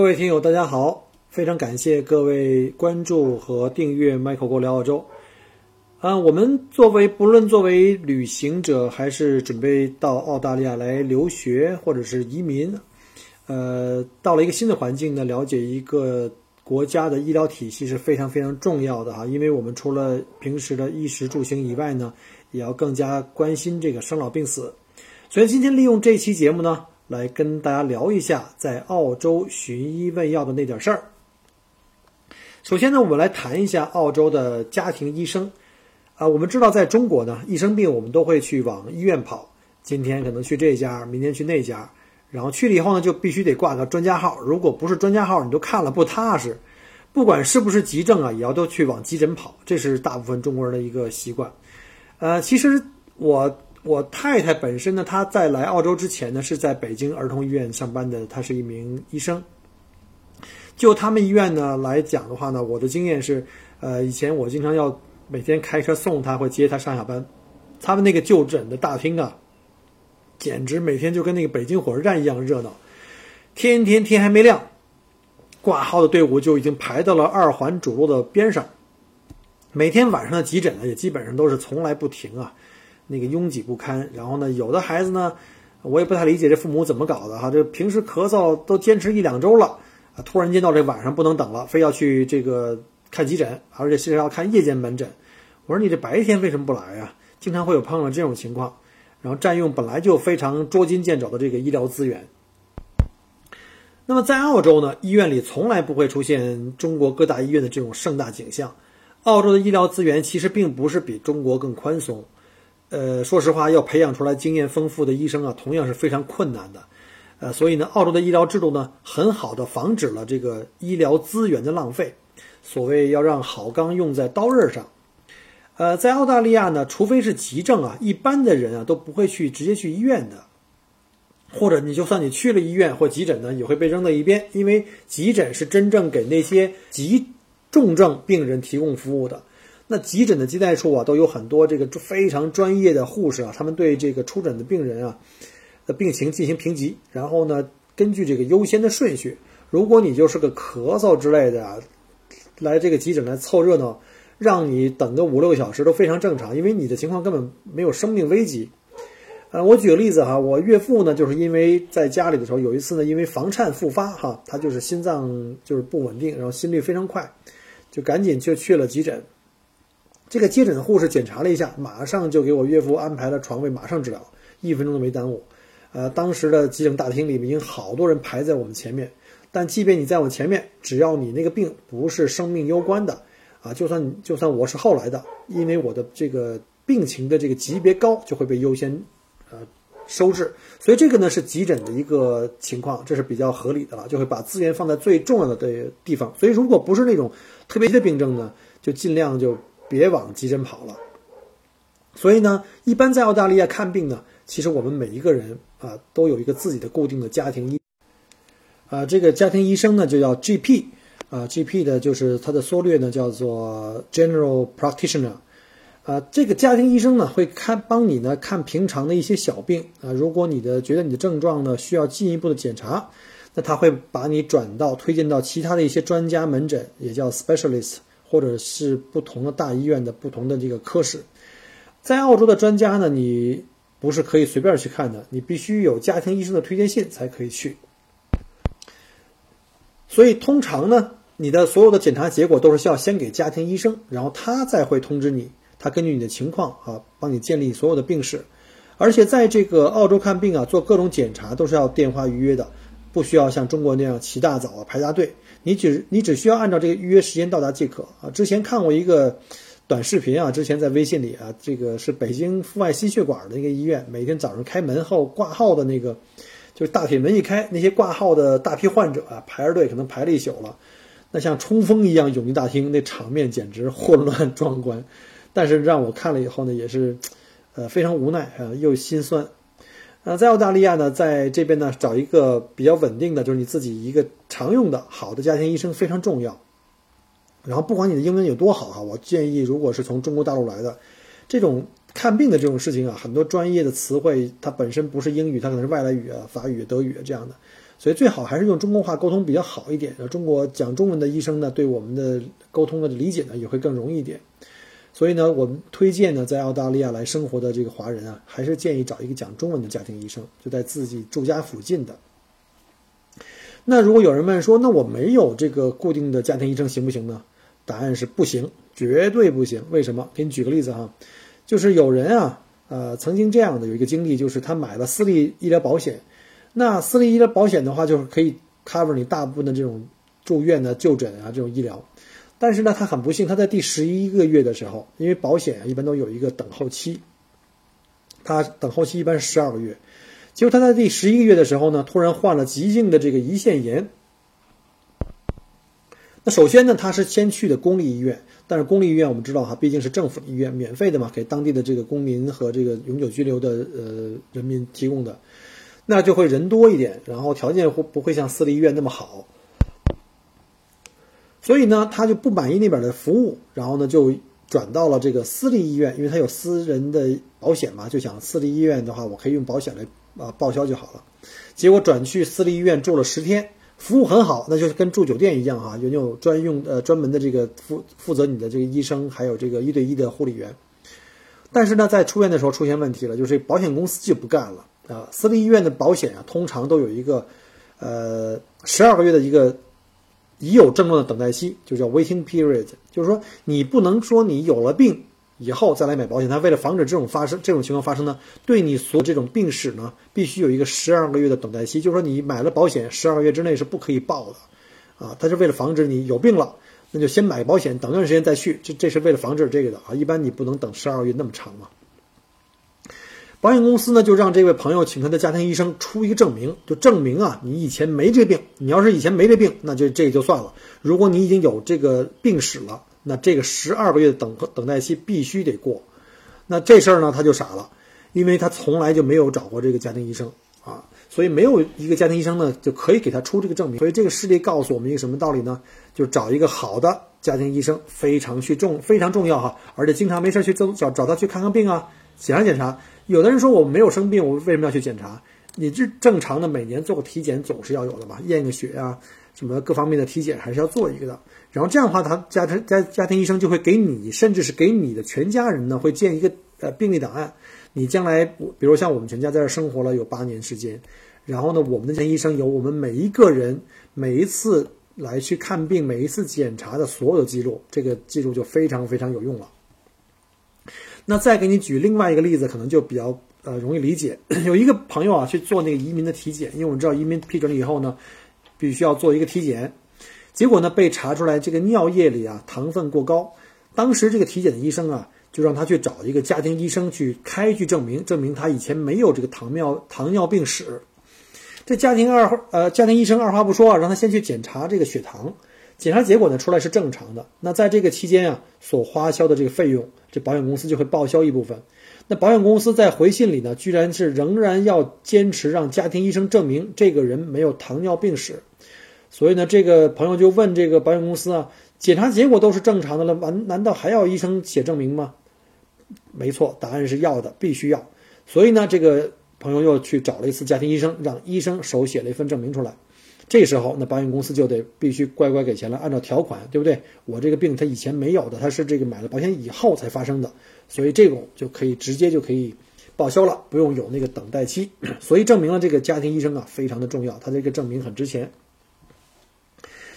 各位听友，大家好！非常感谢各位关注和订阅 Michael 过聊澳洲。啊，我们作为不论作为旅行者，还是准备到澳大利亚来留学或者是移民，呃，到了一个新的环境呢，了解一个国家的医疗体系是非常非常重要的哈。因为我们除了平时的衣食住行以外呢，也要更加关心这个生老病死。所以今天利用这期节目呢。来跟大家聊一下在澳洲寻医问药的那点事儿。首先呢，我们来谈一下澳洲的家庭医生。啊，我们知道在中国呢，一生病我们都会去往医院跑，今天可能去这家，明天去那家，然后去了以后呢，就必须得挂个专家号。如果不是专家号，你都看了不踏实。不管是不是急症啊，也要都去往急诊跑，这是大部分中国人的一个习惯。呃，其实我。我太太本身呢，她在来澳洲之前呢，是在北京儿童医院上班的，她是一名医生。就他们医院呢来讲的话呢，我的经验是，呃，以前我经常要每天开车送她或接她上下班，他们那个就诊的大厅啊，简直每天就跟那个北京火车站一样热闹，天天天还没亮，挂号的队伍就已经排到了二环主路的边上，每天晚上的急诊呢也基本上都是从来不停啊。那个拥挤不堪，然后呢，有的孩子呢，我也不太理解这父母怎么搞的哈，这平时咳嗽都坚持一两周了，啊，突然间到这晚上不能等了，非要去这个看急诊，而且是要看夜间门诊。我说你这白天为什么不来呀？经常会有碰到这种情况，然后占用本来就非常捉襟见肘的这个医疗资源。那么在澳洲呢，医院里从来不会出现中国各大医院的这种盛大景象。澳洲的医疗资源其实并不是比中国更宽松。呃，说实话，要培养出来经验丰富的医生啊，同样是非常困难的。呃，所以呢，澳洲的医疗制度呢，很好的防止了这个医疗资源的浪费。所谓要让好钢用在刀刃上。呃，在澳大利亚呢，除非是急症啊，一般的人啊都不会去直接去医院的。或者你就算你去了医院或急诊呢，也会被扔到一边，因为急诊是真正给那些急重症病人提供服务的。那急诊的接待处啊，都有很多这个非常专业的护士啊，他们对这个出诊的病人啊的病情进行评级，然后呢，根据这个优先的顺序，如果你就是个咳嗽之类的啊，来这个急诊来凑热闹，让你等个五六个小时都非常正常，因为你的情况根本没有生命危机。呃，我举个例子哈，我岳父呢，就是因为在家里的时候有一次呢，因为房颤复发哈，他就是心脏就是不稳定，然后心率非常快，就赶紧就去了急诊。这个接诊护士检查了一下，马上就给我岳父安排了床位，马上治疗，一分钟都没耽误。呃，当时的急诊大厅里面已经好多人排在我们前面，但即便你在我前面，只要你那个病不是生命攸关的，啊，就算就算我是后来的，因为我的这个病情的这个级别高，就会被优先呃收治。所以这个呢是急诊的一个情况，这是比较合理的了，就会把资源放在最重要的的地方。所以如果不是那种特别急的病症呢，就尽量就。别往急诊跑了。所以呢，一般在澳大利亚看病呢，其实我们每一个人啊，都有一个自己的固定的家庭医啊，这个家庭医生呢就叫 GP 啊，GP 的就是它的缩略呢叫做 General Practitioner 啊，这个家庭医生呢会看帮你呢看平常的一些小病啊，如果你的觉得你的症状呢需要进一步的检查，那他会把你转到推荐到其他的一些专家门诊，也叫 Specialist。或者是不同的大医院的不同的这个科室，在澳洲的专家呢，你不是可以随便去看的，你必须有家庭医生的推荐信才可以去。所以通常呢，你的所有的检查结果都是需要先给家庭医生，然后他再会通知你，他根据你的情况啊，帮你建立所有的病史。而且在这个澳洲看病啊，做各种检查都是要电话预约的，不需要像中国那样起大早啊排大队。你只你只需要按照这个预约时间到达即可啊！之前看过一个短视频啊，之前在微信里啊，这个是北京阜外心血管的一个医院，每天早上开门后挂号的那个，就是大铁门一开，那些挂号的大批患者啊，排着队可能排了一宿了，那像冲锋一样涌进大厅，那场面简直混乱壮观。但是让我看了以后呢，也是，呃，非常无奈啊，又心酸。呃，在澳大利亚呢，在这边呢，找一个比较稳定的，就是你自己一个常用的好的家庭医生非常重要。然后不管你的英文有多好哈，我建议如果是从中国大陆来的，这种看病的这种事情啊，很多专业的词汇它本身不是英语，它可能是外来语啊，法语、德语这样的，所以最好还是用中国话沟通比较好一点。中国讲中文的医生呢，对我们的沟通的理解呢也会更容易一点。所以呢，我们推荐呢，在澳大利亚来生活的这个华人啊，还是建议找一个讲中文的家庭医生，就在自己住家附近的。那如果有人问说，那我没有这个固定的家庭医生行不行呢？答案是不行，绝对不行。为什么？给你举个例子哈，就是有人啊，呃，曾经这样的有一个经历，就是他买了私立医疗保险，那私立医疗保险的话，就是可以 cover 你大部分的这种住院的就诊啊这种医疗，但是呢，他很不幸，他在第十一个月的时候，因为保险啊一般都有一个等候期，他等候期一般是十二个月，结果他在第十一个月的时候呢，突然患了急性的这个胰腺炎。那首先呢，他是先去的公立医院，但是公立医院我们知道哈，毕竟是政府医院，免费的嘛，给当地的这个公民和这个永久居留的呃人民提供的，那就会人多一点，然后条件会不会像私立医院那么好？所以呢，他就不满意那边的服务，然后呢就转到了这个私立医院，因为他有私人的保险嘛，就想私立医院的话，我可以用保险来啊报销就好了。结果转去私立医院住了十天。服务很好，那就是跟住酒店一样哈，有有专用呃专门的这个负负责你的这个医生，还有这个一对一的护理员。但是呢，在出院的时候出现问题了，就是保险公司就不干了啊。私立医院的保险啊，通常都有一个呃十二个月的一个已有症状的等待期，就叫 waiting period，就是说你不能说你有了病。以后再来买保险，他为了防止这种发生这种情况发生呢，对你所这种病史呢，必须有一个十二个月的等待期，就是说你买了保险，十二个月之内是不可以报的，啊，他是为了防止你有病了，那就先买保险，等段时间再去，这这是为了防止这个的啊，一般你不能等十二个月那么长嘛。保险公司呢就让这位朋友请他的家庭医生出一个证明，就证明啊你以前没这病，你要是以前没这病，那就这个就算了，如果你已经有这个病史了。那这个十二个月的等等待期必须得过，那这事儿呢他就傻了，因为他从来就没有找过这个家庭医生啊，所以没有一个家庭医生呢就可以给他出这个证明。所以这个事例告诉我们一个什么道理呢？就找一个好的家庭医生非常去重非常重要哈，而且经常没事去找找他去看看病啊，检查检查。有的人说我没有生病，我为什么要去检查？你这正常的每年做个体检总是要有的嘛，验个血啊，什么各方面的体检还是要做一个的。然后这样的话，他家庭家家庭医生就会给你，甚至是给你的全家人呢，会建一个呃病历档案。你将来，比如像我们全家在这生活了有八年时间，然后呢，我们的家医生有我们每一个人每一次来去看病、每一次检查的所有的记录，这个记录就非常非常有用了。那再给你举另外一个例子，可能就比较呃容易理解。有一个朋友啊去做那个移民的体检，因为我们知道移民批准了以后呢，必须要做一个体检。结果呢，被查出来这个尿液里啊糖分过高。当时这个体检的医生啊，就让他去找一个家庭医生去开具证明，证明他以前没有这个糖尿糖尿病史。这家庭二呃家庭医生二话不说啊，让他先去检查这个血糖。检查结果呢出来是正常的。那在这个期间啊，所花销的这个费用，这保险公司就会报销一部分。那保险公司在回信里呢，居然是仍然要坚持让家庭医生证明这个人没有糖尿病史。所以呢，这个朋友就问这个保险公司啊，检查结果都是正常的了，完难道还要医生写证明吗？没错，答案是要的，必须要。所以呢，这个朋友又去找了一次家庭医生，让医生手写了一份证明出来。这时候，那保险公司就得必须乖乖给钱了，按照条款，对不对？我这个病他以前没有的，他是这个买了保险以后才发生的，所以这种就可以直接就可以报销了，不用有那个等待期。所以证明了这个家庭医生啊非常的重要，他这个证明很值钱。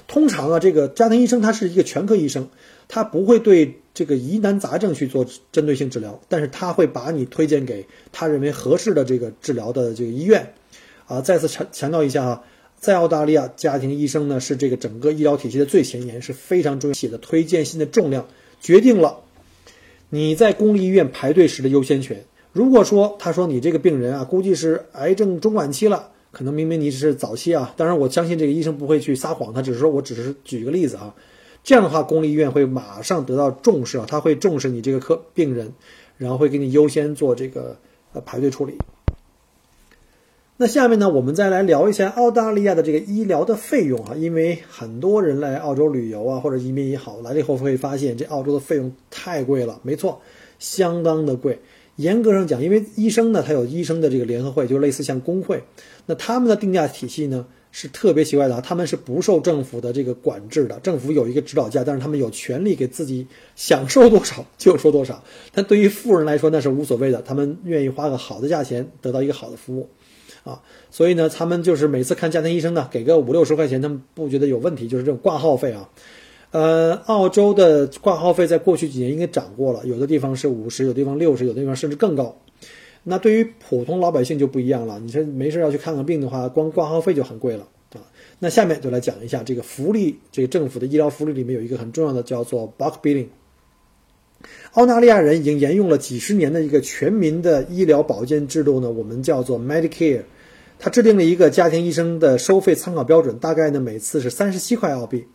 通常啊，这个家庭医生他是一个全科医生，他不会对这个疑难杂症去做针对性治疗，但是他会把你推荐给他认为合适的这个治疗的这个医院。啊，再次强强调一下啊，在澳大利亚，家庭医生呢是这个整个医疗体系的最前沿，是非常重要。写的推荐信的重量决定了你在公立医院排队时的优先权。如果说他说你这个病人啊，估计是癌症中晚期了，可能明明你只是早期啊。当然，我相信这个医生不会去撒谎，他只是说我只是举一个例子啊。这样的话，公立医院会马上得到重视啊，他会重视你这个科病人，然后会给你优先做这个呃排队处理。那下面呢，我们再来聊一下澳大利亚的这个医疗的费用啊，因为很多人来澳洲旅游啊，或者移民也好，来了以后会发现这澳洲的费用太贵了，没错，相当的贵。严格上讲，因为医生呢，他有医生的这个联合会，就类似像工会，那他们的定价体系呢是特别奇怪的啊，他们是不受政府的这个管制的，政府有一个指导价，但是他们有权利给自己想收多少就收多少。但对于富人来说那是无所谓的，他们愿意花个好的价钱得到一个好的服务。啊，所以呢，他们就是每次看家庭医生呢，给个五六十块钱，他们不觉得有问题，就是这种挂号费啊。呃，澳洲的挂号费在过去几年应该涨过了，有的地方是五十，有地方六十，有的地方甚至更高。那对于普通老百姓就不一样了，你说没事要去看看病的话，光挂号费就很贵了啊。那下面就来讲一下这个福利，这个政府的医疗福利里面有一个很重要的叫做 bulk billing。澳大利亚人已经沿用了几十年的一个全民的医疗保健制度呢，我们叫做 Medicare。他制定了一个家庭医生的收费参考标准，大概呢每次是三十七块澳币。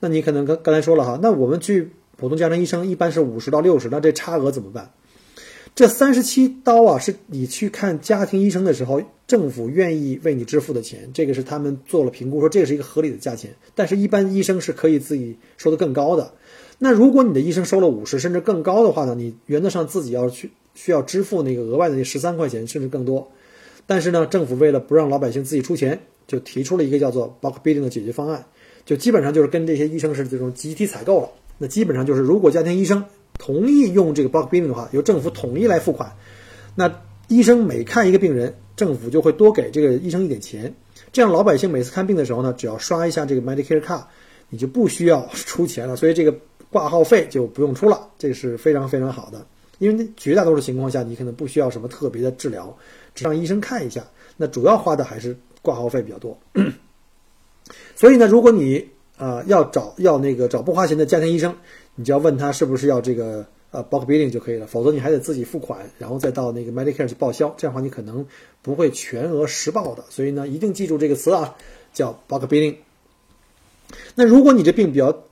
那你可能刚刚才说了哈，那我们去普通家庭医生一般是五十到六十，那这差额怎么办？这三十七刀啊，是你去看家庭医生的时候，政府愿意为你支付的钱，这个是他们做了评估，说这是一个合理的价钱。但是，一般医生是可以自己收的更高的。那如果你的医生收了五十甚至更高的话呢，你原则上自己要去需要支付那个额外的那十三块钱甚至更多。但是呢，政府为了不让老百姓自己出钱，就提出了一个叫做 bulk billing 的解决方案，就基本上就是跟这些医生是这种集体采购了。那基本上就是，如果家庭医生同意用这个 bulk billing 的话，由政府统一来付款，那医生每看一个病人，政府就会多给这个医生一点钱。这样老百姓每次看病的时候呢，只要刷一下这个 Medicare card，你就不需要出钱了。所以这个挂号费就不用出了，这是非常非常好的。因为绝大多数情况下，你可能不需要什么特别的治疗。只让医生看一下，那主要花的还是挂号费比较多。所以呢，如果你啊要找要那个找不花钱的家庭医生，你就要问他是不是要这个呃 bulk billing 就可以了，否则你还得自己付款，然后再到那个 Medicare 去报销，这样的话你可能不会全额实报的。所以呢，一定记住这个词啊，叫 bulk billing。那如果你这病比较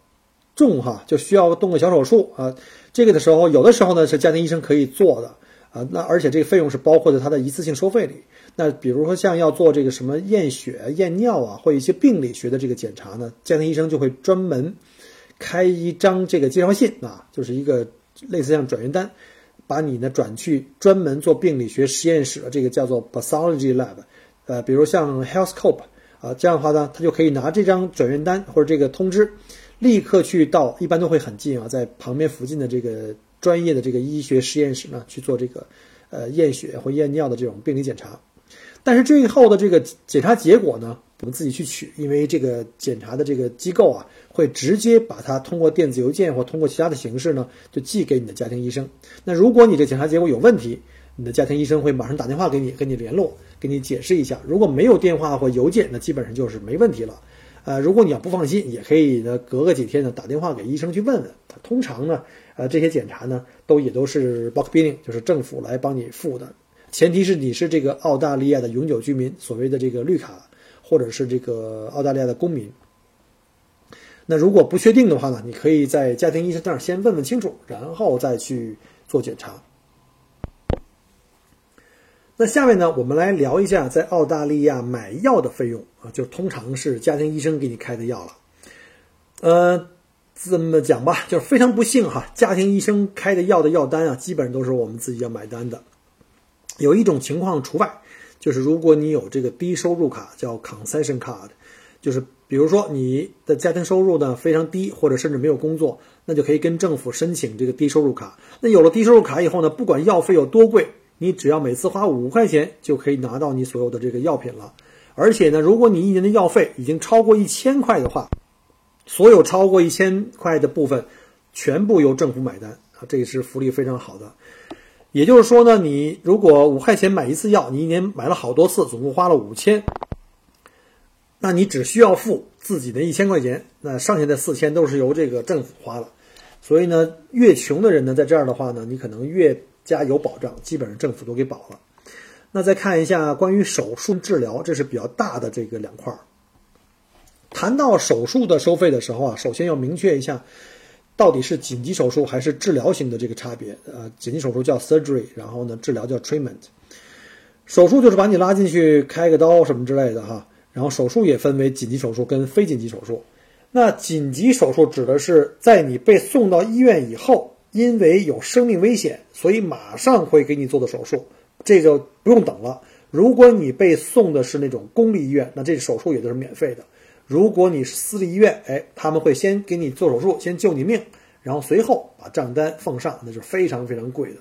重哈，就需要动个小手术啊，这个的时候有的时候呢是家庭医生可以做的。啊，那而且这个费用是包括在他的一次性收费里。那比如说像要做这个什么验血、验尿啊，或一些病理学的这个检查呢，家庭医生就会专门开一张这个介绍信啊，就是一个类似像转运单，把你呢转去专门做病理学实验室的这个叫做 pathology lab。呃，比如像 Healthscope 啊，这样的话呢，他就可以拿这张转运单或者这个通知，立刻去到，一般都会很近啊，在旁边附近的这个。专业的这个医学实验室呢，去做这个，呃，验血或验尿的这种病理检查，但是最后的这个检查结果呢，我们自己去取，因为这个检查的这个机构啊，会直接把它通过电子邮件或通过其他的形式呢，就寄给你的家庭医生。那如果你这检查结果有问题，你的家庭医生会马上打电话给你，跟你联络，给你解释一下。如果没有电话或邮件，那基本上就是没问题了。呃，如果你要不放心，也可以呢，隔个几天呢，打电话给医生去问问。通常呢。呃，这些检查呢，都也都是 Box billing，就是政府来帮你付的，前提是你是这个澳大利亚的永久居民，所谓的这个绿卡，或者是这个澳大利亚的公民。那如果不确定的话呢，你可以在家庭医生那儿先问问清楚，然后再去做检查。那下面呢，我们来聊一下在澳大利亚买药的费用啊，就通常是家庭医生给你开的药了，呃。这么讲吧，就是非常不幸哈，家庭医生开的药的药单啊，基本上都是我们自己要买单的。有一种情况除外，就是如果你有这个低收入卡，叫 concession card，就是比如说你的家庭收入呢非常低，或者甚至没有工作，那就可以跟政府申请这个低收入卡。那有了低收入卡以后呢，不管药费有多贵，你只要每次花五块钱就可以拿到你所有的这个药品了。而且呢，如果你一年的药费已经超过一千块的话，所有超过一千块的部分，全部由政府买单啊，这也是福利非常好的。也就是说呢，你如果五块钱买一次药，你一年买了好多次，总共花了五千，那你只需要付自己的一千块钱，那剩下的四千都是由这个政府花了。所以呢，越穷的人呢，在这儿的话呢，你可能越加有保障，基本上政府都给保了。那再看一下关于手术治疗，这是比较大的这个两块儿。谈到手术的收费的时候啊，首先要明确一下，到底是紧急手术还是治疗型的这个差别。呃，紧急手术叫 surgery，然后呢，治疗叫 treatment。手术就是把你拉进去开个刀什么之类的哈，然后手术也分为紧急手术跟非紧急手术。那紧急手术指的是在你被送到医院以后，因为有生命危险，所以马上会给你做的手术，这就不用等了。如果你被送的是那种公立医院，那这手术也都是免费的。如果你是私立医院，哎，他们会先给你做手术，先救你命，然后随后把账单奉上，那是非常非常贵的。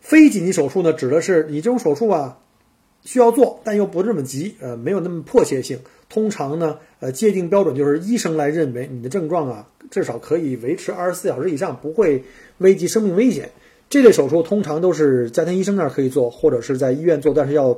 非紧急手术呢，指的是你这种手术啊，需要做，但又不这么急，呃，没有那么迫切性。通常呢，呃，界定标准就是医生来认为你的症状啊，至少可以维持二十四小时以上，不会危及生命危险。这类手术通常都是家庭医生那儿可以做，或者是在医院做，但是要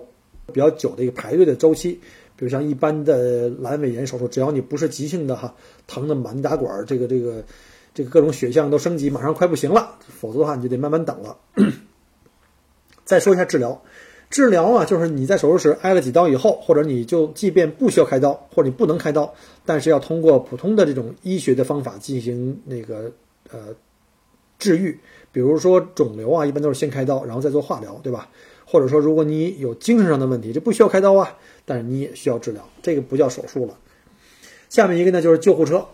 比较久的一个排队的周期。比如像一般的阑尾炎手术，只要你不是急性的哈，疼的满打管，这个这个这个各种血象都升级，马上快不行了，否则的话你就得慢慢等了。再说一下治疗，治疗啊，就是你在手术室挨了几刀以后，或者你就即便不需要开刀，或者你不能开刀，但是要通过普通的这种医学的方法进行那个呃治愈，比如说肿瘤啊，一般都是先开刀，然后再做化疗，对吧？或者说，如果你有精神上的问题，这不需要开刀啊，但是你也需要治疗，这个不叫手术了。下面一个呢，就是救护车，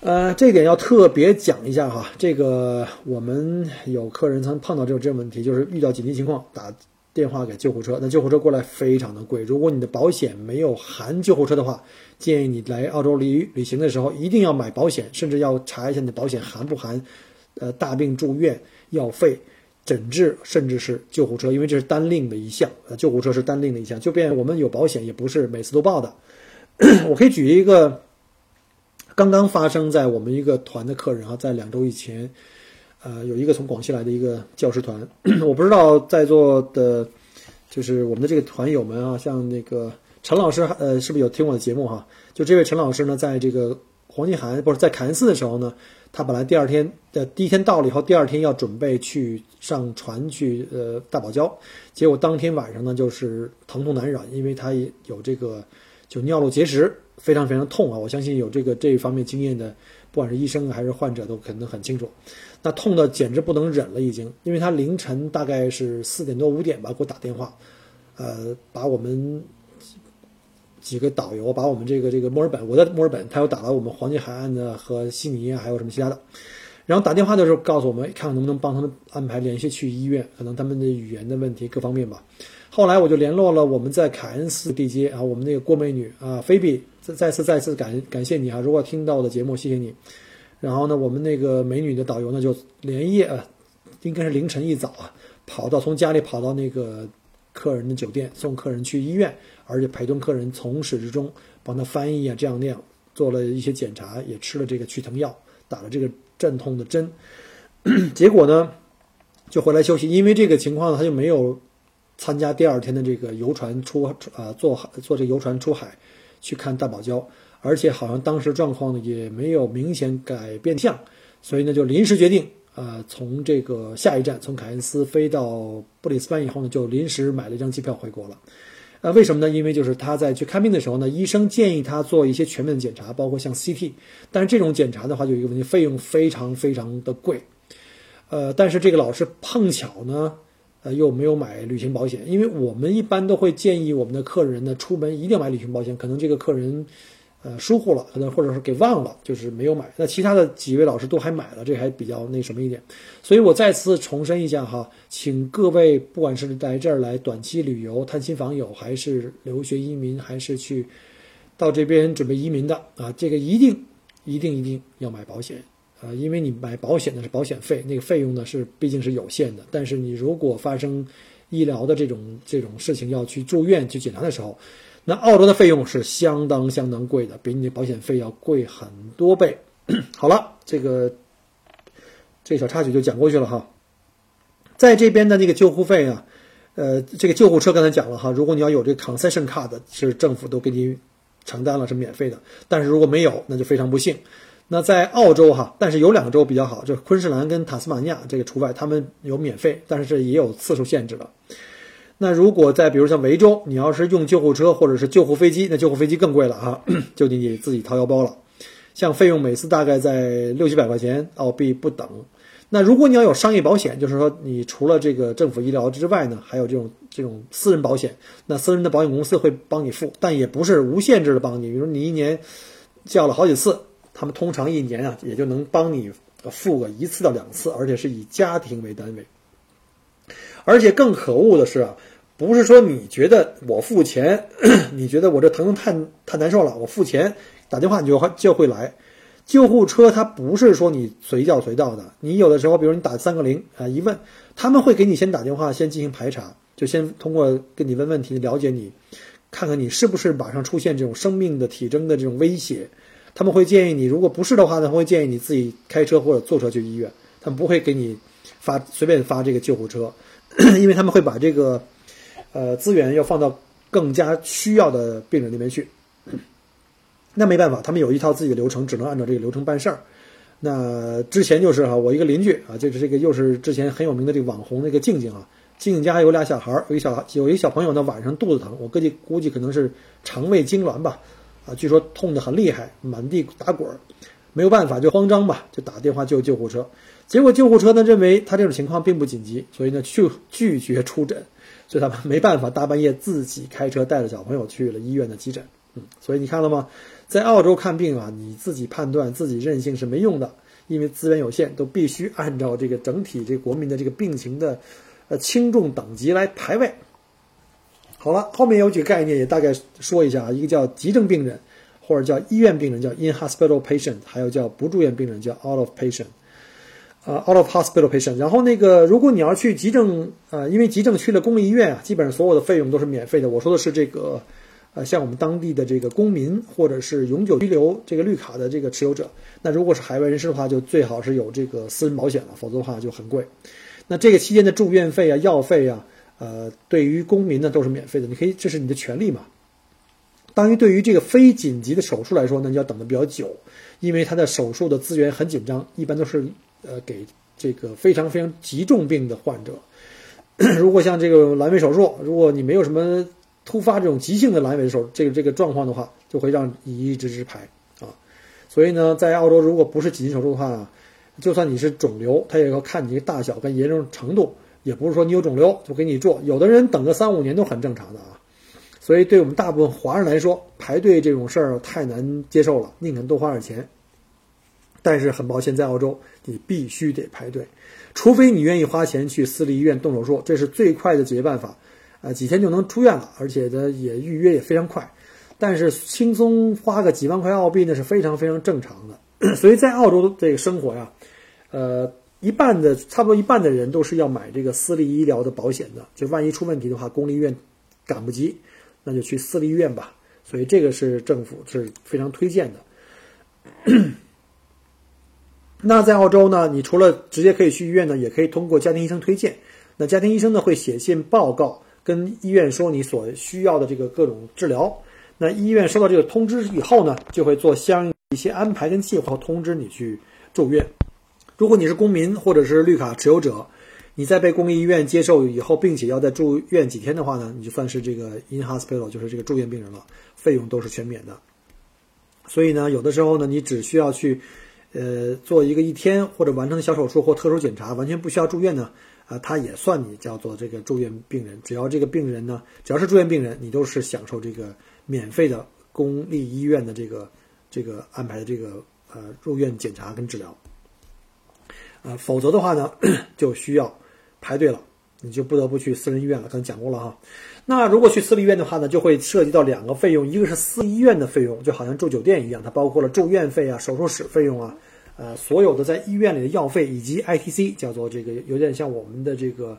呃，这点要特别讲一下哈。这个我们有客人曾碰到这种这种问题，就是遇到紧急情况打电话给救护车，那救护车过来非常的贵。如果你的保险没有含救护车的话，建议你来澳洲旅旅行的时候一定要买保险，甚至要查一下你的保险含不含呃大病住院药费。诊治甚至是救护车，因为这是单另的一项，呃，救护车是单另的一项。就便我们有保险，也不是每次都报的。我可以举一个刚刚发生在我们一个团的客人啊，在两周以前，呃，有一个从广西来的一个教师团，我不知道在座的，就是我们的这个团友们啊，像那个陈老师，呃，是不是有听我的节目哈？就这位陈老师呢，在这个黄金海岸不是在凯恩斯的时候呢。他本来第二天的第一天到了以后，第二天要准备去上船去呃大堡礁，结果当天晚上呢就是疼痛难忍，因为他也有这个就尿路结石，非常非常痛啊！我相信有这个这一方面经验的，不管是医生还是患者都可能很清楚。那痛的简直不能忍了已经，因为他凌晨大概是四点多五点吧给我打电话，呃把我们。几个导游把我们这个这个墨尔本，我在墨尔本，他又打了我们黄金海岸的和悉尼啊，还有什么其他的。然后打电话的时候告诉我们，看看能不能帮他们安排联系去医院，可能他们的语言的问题各方面吧。后来我就联络了我们在凯恩斯地接啊，我们那个郭美女啊，菲比，再次再次感感谢你啊！如果听到我的节目，谢谢你。然后呢，我们那个美女的导游呢，就连夜啊，应该是凌晨一早啊，跑到从家里跑到那个。客人的酒店送客人去医院，而且陪同客人从始至终帮他翻译啊，这样那样做了一些检查，也吃了这个去疼药，打了这个镇痛的针。结果呢，就回来休息。因为这个情况呢，他就没有参加第二天的这个游船出啊，坐坐这游船出海去看大堡礁，而且好像当时状况呢也没有明显改变相，所以呢就临时决定。呃，从这个下一站从凯恩斯飞到布里斯班以后呢，就临时买了一张机票回国了。呃，为什么呢？因为就是他在去看病的时候呢，医生建议他做一些全面的检查，包括像 CT。但是这种检查的话，就有一个问题，费用非常非常的贵。呃，但是这个老师碰巧呢，呃，又没有买旅行保险，因为我们一般都会建议我们的客人呢，出门一定要买旅行保险。可能这个客人。呃，疏忽了，可能或者是给忘了，就是没有买。那其他的几位老师都还买了，这还比较那什么一点。所以我再次重申一下哈，请各位不管是来这儿来短期旅游、探亲访友，还是留学移民，还是去到这边准备移民的啊，这个一定、一定、一定要买保险啊，因为你买保险的是保险费，那个费用呢是毕竟是有限的。但是你如果发生医疗的这种这种事情，要去住院去检查的时候，那澳洲的费用是相当相当贵的，比你的保险费要贵很多倍。好了，这个这小插曲就讲过去了哈。在这边的那个救护费啊，呃，这个救护车刚才讲了哈，如果你要有这个 concession card，是政府都给你承担了，是免费的。但是如果没有，那就非常不幸。那在澳洲哈，但是有两个州比较好，就昆士兰跟塔斯马尼亚这个除外，他们有免费，但是这也有次数限制的。那如果在比如像维州，你要是用救护车或者是救护飞机，那救护飞机更贵了哈，就得你自己掏腰包了。像费用每次大概在六七百块钱澳币不等。那如果你要有商业保险，就是说你除了这个政府医疗之外呢，还有这种这种私人保险，那私人的保险公司会帮你付，但也不是无限制的帮你，比如你一年叫了好几次。他们通常一年啊，也就能帮你付个一次到两次，而且是以家庭为单位。而且更可恶的是啊，不是说你觉得我付钱，你觉得我这疼痛太太难受了，我付钱打电话你就就会来。救护车它不是说你随叫随到的，你有的时候，比如你打三个零啊，一问他们会给你先打电话，先进行排查，就先通过跟你问问题，了解你，看看你是不是马上出现这种生命的体征的这种威胁。他们会建议你，如果不是的话呢，会建议你自己开车或者坐车去医院。他们不会给你发随便发这个救护车，因为他们会把这个呃资源要放到更加需要的病人那边去。那没办法，他们有一套自己的流程，只能按照这个流程办事儿。那之前就是哈，我一个邻居啊，就是这个又是之前很有名的这个网红那个静静啊，静静家有俩小孩儿，有一小有一小朋友呢，晚上肚子疼，我估计估计可能是肠胃痉挛吧。啊，据说痛得很厉害，满地打滚儿，没有办法就慌张吧，就打电话叫救护车。结果救护车呢认为他这种情况并不紧急，所以呢就拒绝出诊，所以他们没办法大半夜自己开车带着小朋友去了医院的急诊。嗯，所以你看了吗？在澳洲看病啊，你自己判断自己任性是没用的，因为资源有限，都必须按照这个整体这国民的这个病情的呃轻重等级来排位。好了，后面有几个概念也大概说一下啊，一个叫急症病人，或者叫医院病人，叫 in hospital patient，还有叫不住院病人，叫 out of patient，啊，out of hospital patient。然后那个，如果你要去急症，呃，因为急症去了公立医院啊，基本上所有的费用都是免费的。我说的是这个，呃，像我们当地的这个公民或者是永久居留这个绿卡的这个持有者，那如果是海外人士的话，就最好是有这个私人保险了，否则的话就很贵。那这个期间的住院费啊、药费啊。呃，对于公民呢都是免费的，你可以，这是你的权利嘛。当于对于这个非紧急的手术来说呢，你要等的比较久，因为他的手术的资源很紧张，一般都是呃给这个非常非常急重病的患者。如果像这个阑尾手术，如果你没有什么突发这种急性的阑尾手这个这个状况的话，就会让你一直直排啊。所以呢，在澳洲，如果不是紧急手术的话，就算你是肿瘤，他也要看你的大小跟严重程度。也不是说你有肿瘤就给你做，有的人等个三五年都很正常的啊。所以对我们大部分华人来说，排队这种事儿太难接受了，宁肯多花点钱。但是很抱歉，在澳洲你必须得排队，除非你愿意花钱去私立医院动手术，这是最快的解决办法，啊，几天就能出院了，而且呢也预约也非常快。但是轻松花个几万块澳币那是非常非常正常的。所以在澳洲这个生活呀，呃。一半的差不多一半的人都是要买这个私立医疗的保险的，就万一出问题的话，公立医院赶不及，那就去私立医院吧。所以这个是政府是非常推荐的。那在澳洲呢，你除了直接可以去医院呢，也可以通过家庭医生推荐。那家庭医生呢会写信报告，跟医院说你所需要的这个各种治疗。那医院收到这个通知以后呢，就会做相应一些安排跟计划，通知你去住院。如果你是公民或者是绿卡持有者，你在被公立医院接受以后，并且要在住院几天的话呢，你就算是这个 in hospital，就是这个住院病人了，费用都是全免的。所以呢，有的时候呢，你只需要去，呃，做一个一天或者完成小手术或特殊检查，完全不需要住院呢，啊，他也算你叫做这个住院病人。只要这个病人呢，只要是住院病人，你都是享受这个免费的公立医院的这个这个安排的这个呃入院检查跟治疗。啊，否则的话呢，就需要排队了，你就不得不去私人医院了。刚才讲过了哈。那如果去私立医院的话呢，就会涉及到两个费用，一个是私医院的费用，就好像住酒店一样，它包括了住院费啊、手术室费用啊，呃，所有的在医院里的药费以及 ITC，叫做这个有点像我们的这个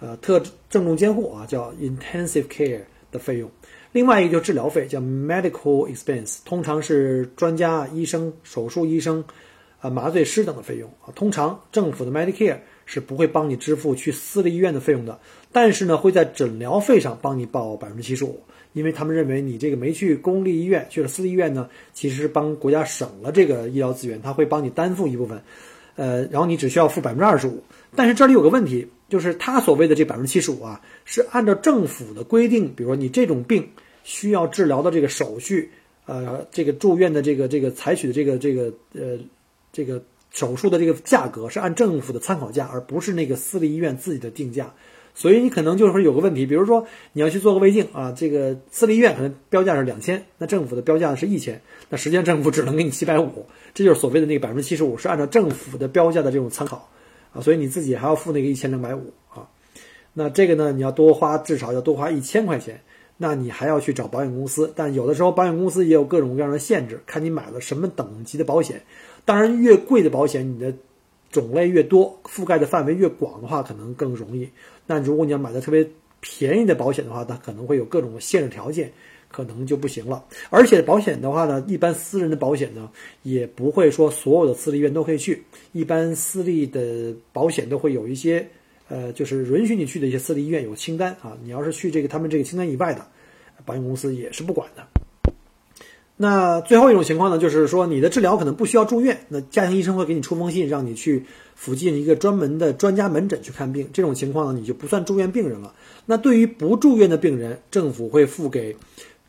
呃特郑重监护啊，叫 intensive care 的费用。另外一个就治疗费，叫 medical expense，通常是专家、医生、手术医生。啊，麻醉师等的费用啊，通常政府的 Medicare 是不会帮你支付去私立医院的费用的，但是呢，会在诊疗费上帮你报百分之七十五，因为他们认为你这个没去公立医院，去了私立医院呢，其实是帮国家省了这个医疗资源，他会帮你担负一部分，呃，然后你只需要付百分之二十五。但是这里有个问题，就是他所谓的这百分之七十五啊，是按照政府的规定，比如说你这种病需要治疗的这个手续，呃，这个住院的这个这个采取的这个这个呃这个手术的这个价格是按政府的参考价，而不是那个私立医院自己的定价。所以你可能就是会有个问题，比如说你要去做个胃镜啊，这个私立医院可能标价是两千，那政府的标价是一千，那实际上政府只能给你七百五，这就是所谓的那个百分之七十五是按照政府的标价的这种参考啊，所以你自己还要付那个一千两百五啊，那这个呢你要多花至少要多花一千块钱，那你还要去找保险公司，但有的时候保险公司也有各种各样的限制，看你买了什么等级的保险，当然越贵的保险你的种类越多，覆盖的范围越广的话，可能更容易。那如果你要买的特别便宜的保险的话，它可能会有各种限制条件，可能就不行了。而且保险的话呢，一般私人的保险呢，也不会说所有的私立医院都可以去。一般私立的保险都会有一些，呃，就是允许你去的一些私立医院有清单啊。你要是去这个他们这个清单以外的，保险公司也是不管的。那最后一种情况呢，就是说你的治疗可能不需要住院，那家庭医生会给你出封信，让你去附近一个专门的专家门诊去看病。这种情况呢，你就不算住院病人了。那对于不住院的病人，政府会付给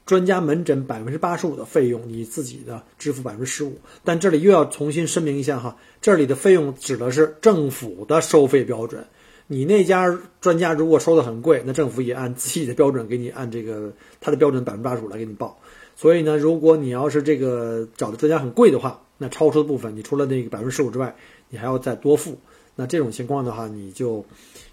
专家门诊百分之八十五的费用，你自己的支付百分之十五。但这里又要重新声明一下哈，这里的费用指的是政府的收费标准。你那家专家如果收的很贵，那政府也按自己的标准给你按这个他的标准百分之八十五来给你报。所以呢，如果你要是这个找的专家很贵的话，那超出的部分，你除了那个百分之十五之外，你还要再多付。那这种情况的话，你就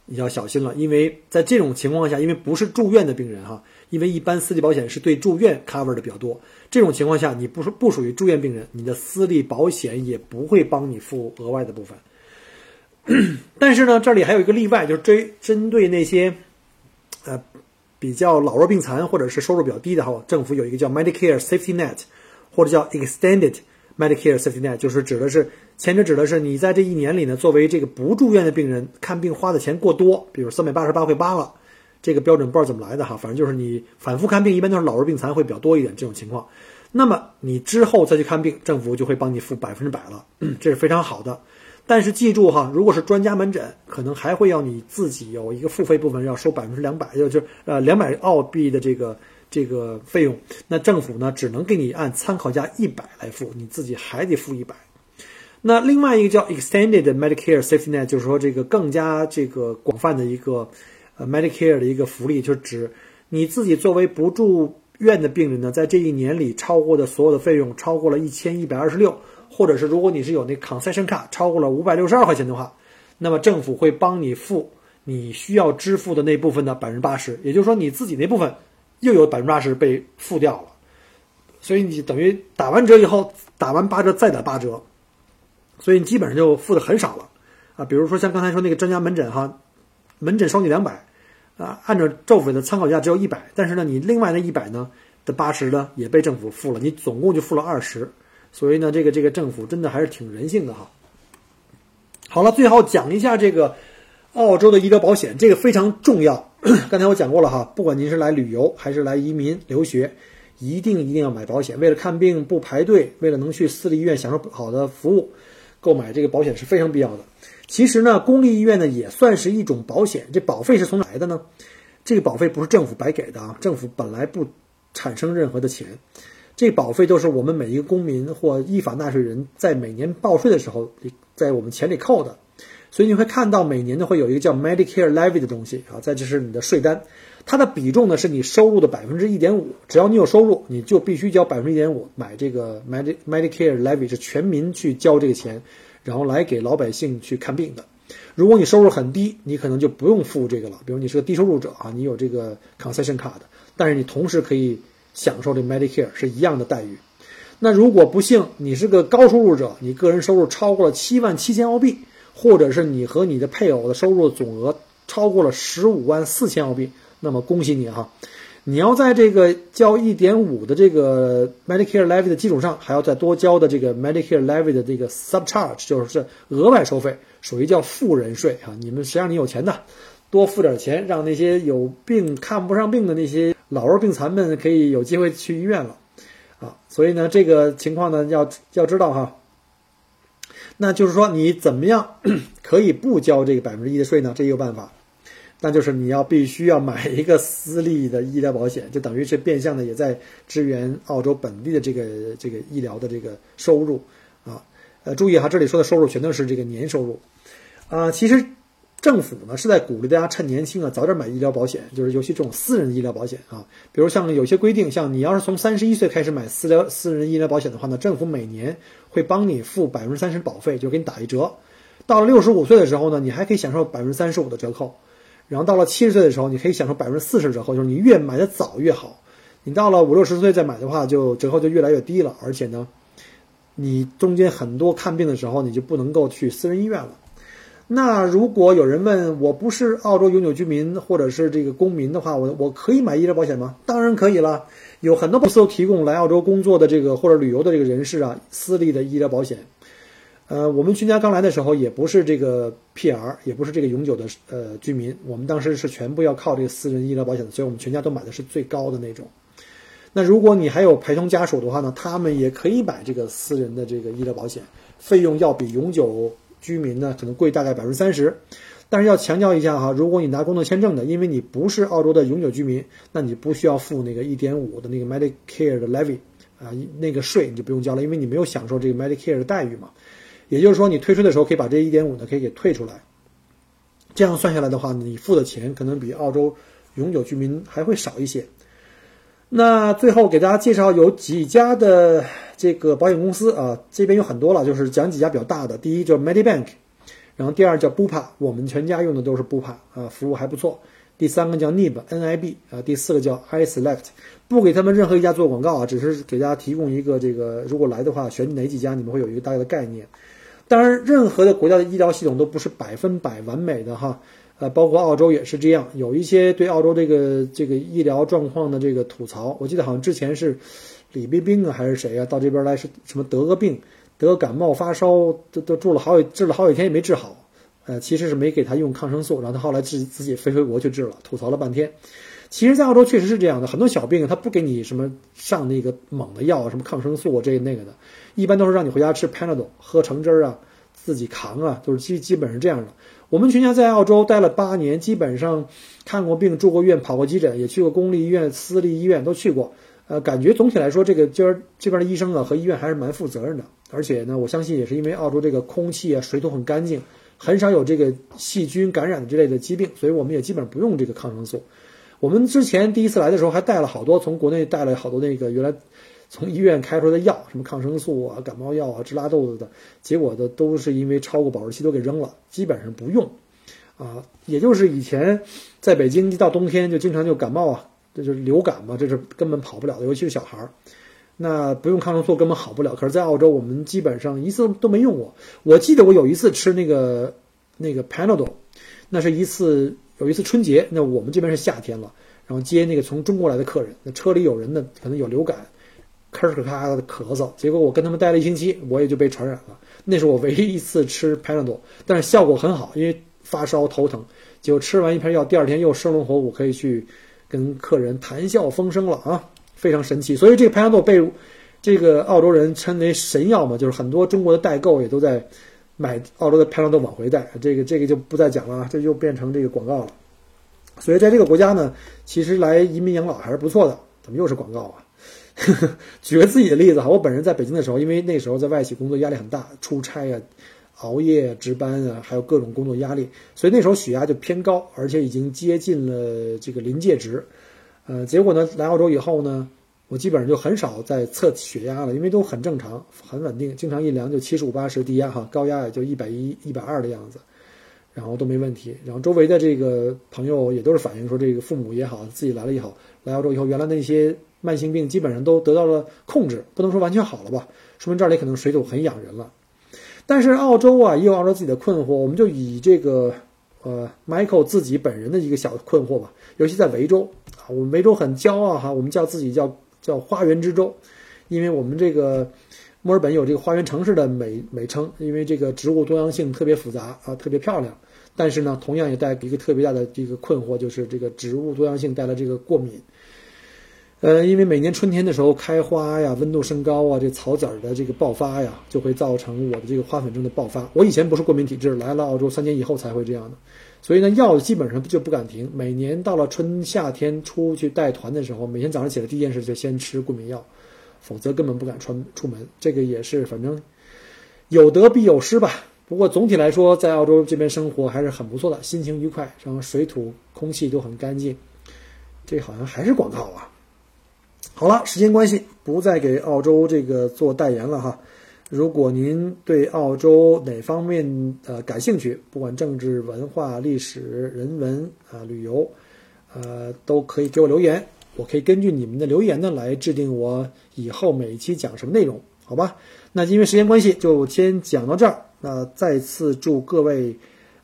你要小心了，因为在这种情况下，因为不是住院的病人哈，因为一般私立保险是对住院 cover 的比较多。这种情况下，你不是不属于住院病人，你的私立保险也不会帮你付额外的部分。但是呢，这里还有一个例外，就是针针对那些。比较老弱病残或者是收入比较低的哈，政府有一个叫 Medicare Safety Net，或者叫 Extended Medicare Safety Net，就是指的是前者指的是你在这一年里呢，作为这个不住院的病人，看病花的钱过多，比如三百八十八块八了，这个标准不知道怎么来的哈，反正就是你反复看病，一般都是老弱病残会比较多一点这种情况，那么你之后再去看病，政府就会帮你付百分之百了，这是非常好的。但是记住哈，如果是专家门诊，可能还会要你自己有一个付费部分，要收百分之两百，就就呃两百澳币的这个这个费用。那政府呢，只能给你按参考价一百来付，你自己还得付一百。那另外一个叫 Extended Medicare Safety Net，就是说这个更加这个广泛的一个呃 Medicare 的一个福利，就是指你自己作为不住院的病人呢，在这一年里超过的所有的费用超过了一千一百二十六。或者是如果你是有那 concession 卡超过了五百六十二块钱的话，那么政府会帮你付你需要支付的那部分的百分之八十，也就是说你自己那部分又有百分之八十被付掉了，所以你等于打完折以后打完八折再打八折，所以你基本上就付的很少了啊。比如说像刚才说那个专家门诊哈，门诊收你两百啊，按照政府的参考价只有一百，但是呢你另外那一百呢的八十呢也被政府付了，你总共就付了二十。所以呢，这个这个政府真的还是挺人性的哈。好了，最后讲一下这个澳洲的医疗保险，这个非常重要。刚才我讲过了哈，不管您是来旅游还是来移民留学，一定一定要买保险。为了看病不排队，为了能去私立医院享受好的服务，购买这个保险是非常必要的。其实呢，公立医院呢也算是一种保险。这保费是从哪来的呢？这个保费不是政府白给的啊，政府本来不产生任何的钱。这保费都是我们每一个公民或依法纳税人在每年报税的时候，在我们钱里扣的，所以你会看到每年呢会有一个叫 Medicare Levy 的东西啊，再就是你的税单，它的比重呢是你收入的百分之一点五，只要你有收入，你就必须交百分之一点五买这个 Medicare Levy，是全民去交这个钱，然后来给老百姓去看病的。如果你收入很低，你可能就不用付这个了，比如你是个低收入者啊，你有这个 Concession Card，但是你同时可以。享受这 Medicare 是一样的待遇。那如果不幸你是个高收入者，你个人收入超过了七万七千澳币，或者是你和你的配偶的收入总额超过了十五万四千澳币，那么恭喜你哈！你要在这个交一点五的这个 Medicare Levy 的基础上，还要再多交的这个 Medicare Levy 的这个 subcharge，就是额外收费，属于叫富人税啊！你们谁让你有钱的，多付点钱，让那些有病看不上病的那些。老弱病残们可以有机会去医院了，啊，所以呢，这个情况呢，要要知道哈，那就是说你怎么样 可以不交这个百分之一的税呢？这也有办法，那就是你要必须要买一个私立的医疗保险，就等于是变相的也在支援澳洲本地的这个这个医疗的这个收入啊，呃，注意哈，这里说的收入全都是这个年收入，啊，其实。政府呢是在鼓励大家趁年轻啊早点买医疗保险，就是尤其这种私人医疗保险啊，比如像有些规定，像你要是从三十一岁开始买私疗私人医疗保险的话呢，政府每年会帮你付百分之三十保费，就给你打一折。到了六十五岁的时候呢，你还可以享受百分之三十五的折扣。然后到了七十岁的时候，你可以享受百分之四十折扣，就是你越买的早越好。你到了五六十岁再买的话，就折扣就越来越低了，而且呢，你中间很多看病的时候，你就不能够去私人医院了。那如果有人问我不是澳洲永久居民或者是这个公民的话，我我可以买医疗保险吗？当然可以了，有很多公司都提供来澳洲工作的这个或者旅游的这个人士啊，私立的医疗保险。呃，我们全家刚来的时候也不是这个 PR，也不是这个永久的呃居民，我们当时是全部要靠这个私人医疗保险的，所以我们全家都买的是最高的那种。那如果你还有陪同家属的话呢，他们也可以买这个私人的这个医疗保险，费用要比永久。居民呢可能贵大概百分之三十，但是要强调一下哈，如果你拿工作签证的，因为你不是澳洲的永久居民，那你不需要付那个一点五的那个 Medicare 的 levy 啊，那个税你就不用交了，因为你没有享受这个 Medicare 的待遇嘛。也就是说，你退税的时候可以把这一点五呢可以给退出来，这样算下来的话，你付的钱可能比澳洲永久居民还会少一些。那最后给大家介绍有几家的这个保险公司啊，这边有很多了，就是讲几家比较大的。第一叫 Medibank，然后第二叫 Bupa，我们全家用的都是 Bupa 啊，服务还不错。第三个叫 Nib，N-I-B 啊，第四个叫 iSelect，不给他们任何一家做广告啊，只是给大家提供一个这个，如果来的话选哪几家，你们会有一个大概的概念。当然，任何的国家的医疗系统都不是百分百完美的哈。呃，包括澳洲也是这样，有一些对澳洲这个这个医疗状况的这个吐槽。我记得好像之前是李冰冰啊，还是谁啊，到这边来是什么得个病，得个感冒发烧，都都住了好几治了好几天也没治好。呃，其实是没给他用抗生素，然后他后来自己自己飞回国去治了，吐槽了半天。其实，在澳洲确实是这样的，很多小病他不给你什么上那个猛的药，什么抗生素啊这那个的，一般都是让你回家吃 Panadol，喝橙汁儿啊，自己扛啊，就是基基本是这样的。我们全家在澳洲待了八年，基本上看过病、住过院、跑过急诊，也去过公立医院、私立医院都去过。呃，感觉总体来说，这个今儿这边的医生啊和医院还是蛮负责任的。而且呢，我相信也是因为澳洲这个空气啊、水土很干净，很少有这个细菌感染之类的疾病，所以我们也基本上不用这个抗生素。我们之前第一次来的时候还带了好多，从国内带了好多那个原来。从医院开出来的药，什么抗生素啊、感冒药啊、治拉肚子的，结果的都是因为超过保质期都给扔了，基本上不用，啊，也就是以前在北京一到冬天就经常就感冒啊，这就是流感嘛，这是根本跑不了的，尤其是小孩儿，那不用抗生素根本好不了。可是，在澳洲我们基本上一次都没用过。我记得我有一次吃那个那个 Panadol，那是一次有一次春节，那我们这边是夏天了，然后接那个从中国来的客人，那车里有人呢，可能有流感。咔哧咔嚓的咳嗽，结果我跟他们待了一星期，我也就被传染了。那是我唯一一次吃潘阳豆但是效果很好，因为发烧头疼，结果吃完一片药，第二天又生龙活虎，可以去跟客人谈笑风生了啊，非常神奇。所以这个潘阳豆被这个澳洲人称为神药嘛，就是很多中国的代购也都在买澳洲的潘阳豆往回带。这个这个就不再讲了啊，这就变成这个广告了。所以在这个国家呢，其实来移民养老还是不错的。怎么又是广告啊？举个自己的例子哈，我本人在北京的时候，因为那时候在外企工作压力很大，出差啊、熬夜值班啊，还有各种工作压力，所以那时候血压就偏高，而且已经接近了这个临界值。呃，结果呢，来澳洲以后呢，我基本上就很少再测血压了，因为都很正常、很稳定，经常一量就七十五八十低压哈，高压也就一百一、一百二的样子，然后都没问题。然后周围的这个朋友也都是反映说，这个父母也好，自己来了也好，来澳洲以后，原来那些。慢性病基本上都得到了控制，不能说完全好了吧，说明这里可能水土很养人了。但是澳洲啊，也有澳洲自己的困惑，我们就以这个呃，Michael 自己本人的一个小困惑吧。尤其在维州啊，我们维州很骄傲哈，我们叫自己叫叫花园之州，因为我们这个墨尔本有这个花园城市的美美称，因为这个植物多样性特别复杂啊，特别漂亮。但是呢，同样也带一个特别大的这个困惑，就是这个植物多样性带来这个过敏。呃，因为每年春天的时候开花呀，温度升高啊，这草籽儿的这个爆发呀，就会造成我的这个花粉症的爆发。我以前不是过敏体质，来了澳洲三年以后才会这样的，所以呢，药基本上就不敢停。每年到了春夏天出去带团的时候，每天早上起来第一件事就先吃过敏药，否则根本不敢穿出门。这个也是反正有得必有失吧。不过总体来说，在澳洲这边生活还是很不错的，心情愉快，然后水土空气都很干净。这好像还是广告啊。好了，时间关系，不再给澳洲这个做代言了哈。如果您对澳洲哪方面呃感兴趣，不管政治、文化、历史、人文啊、旅游，呃，都可以给我留言，我可以根据你们的留言呢来制定我以后每一期讲什么内容，好吧？那因为时间关系，就先讲到这儿。那再次祝各位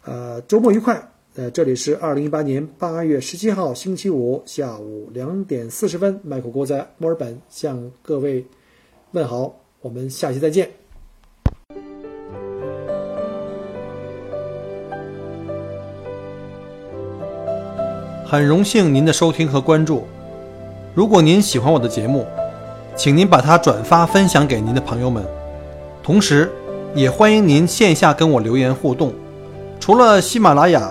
呃周末愉快。呃，这里是二零一八年八月十七号星期五下午两点四十分，麦克锅在墨尔本向各位问好，我们下期再见。很荣幸您的收听和关注，如果您喜欢我的节目，请您把它转发分享给您的朋友们，同时也欢迎您线下跟我留言互动。除了喜马拉雅。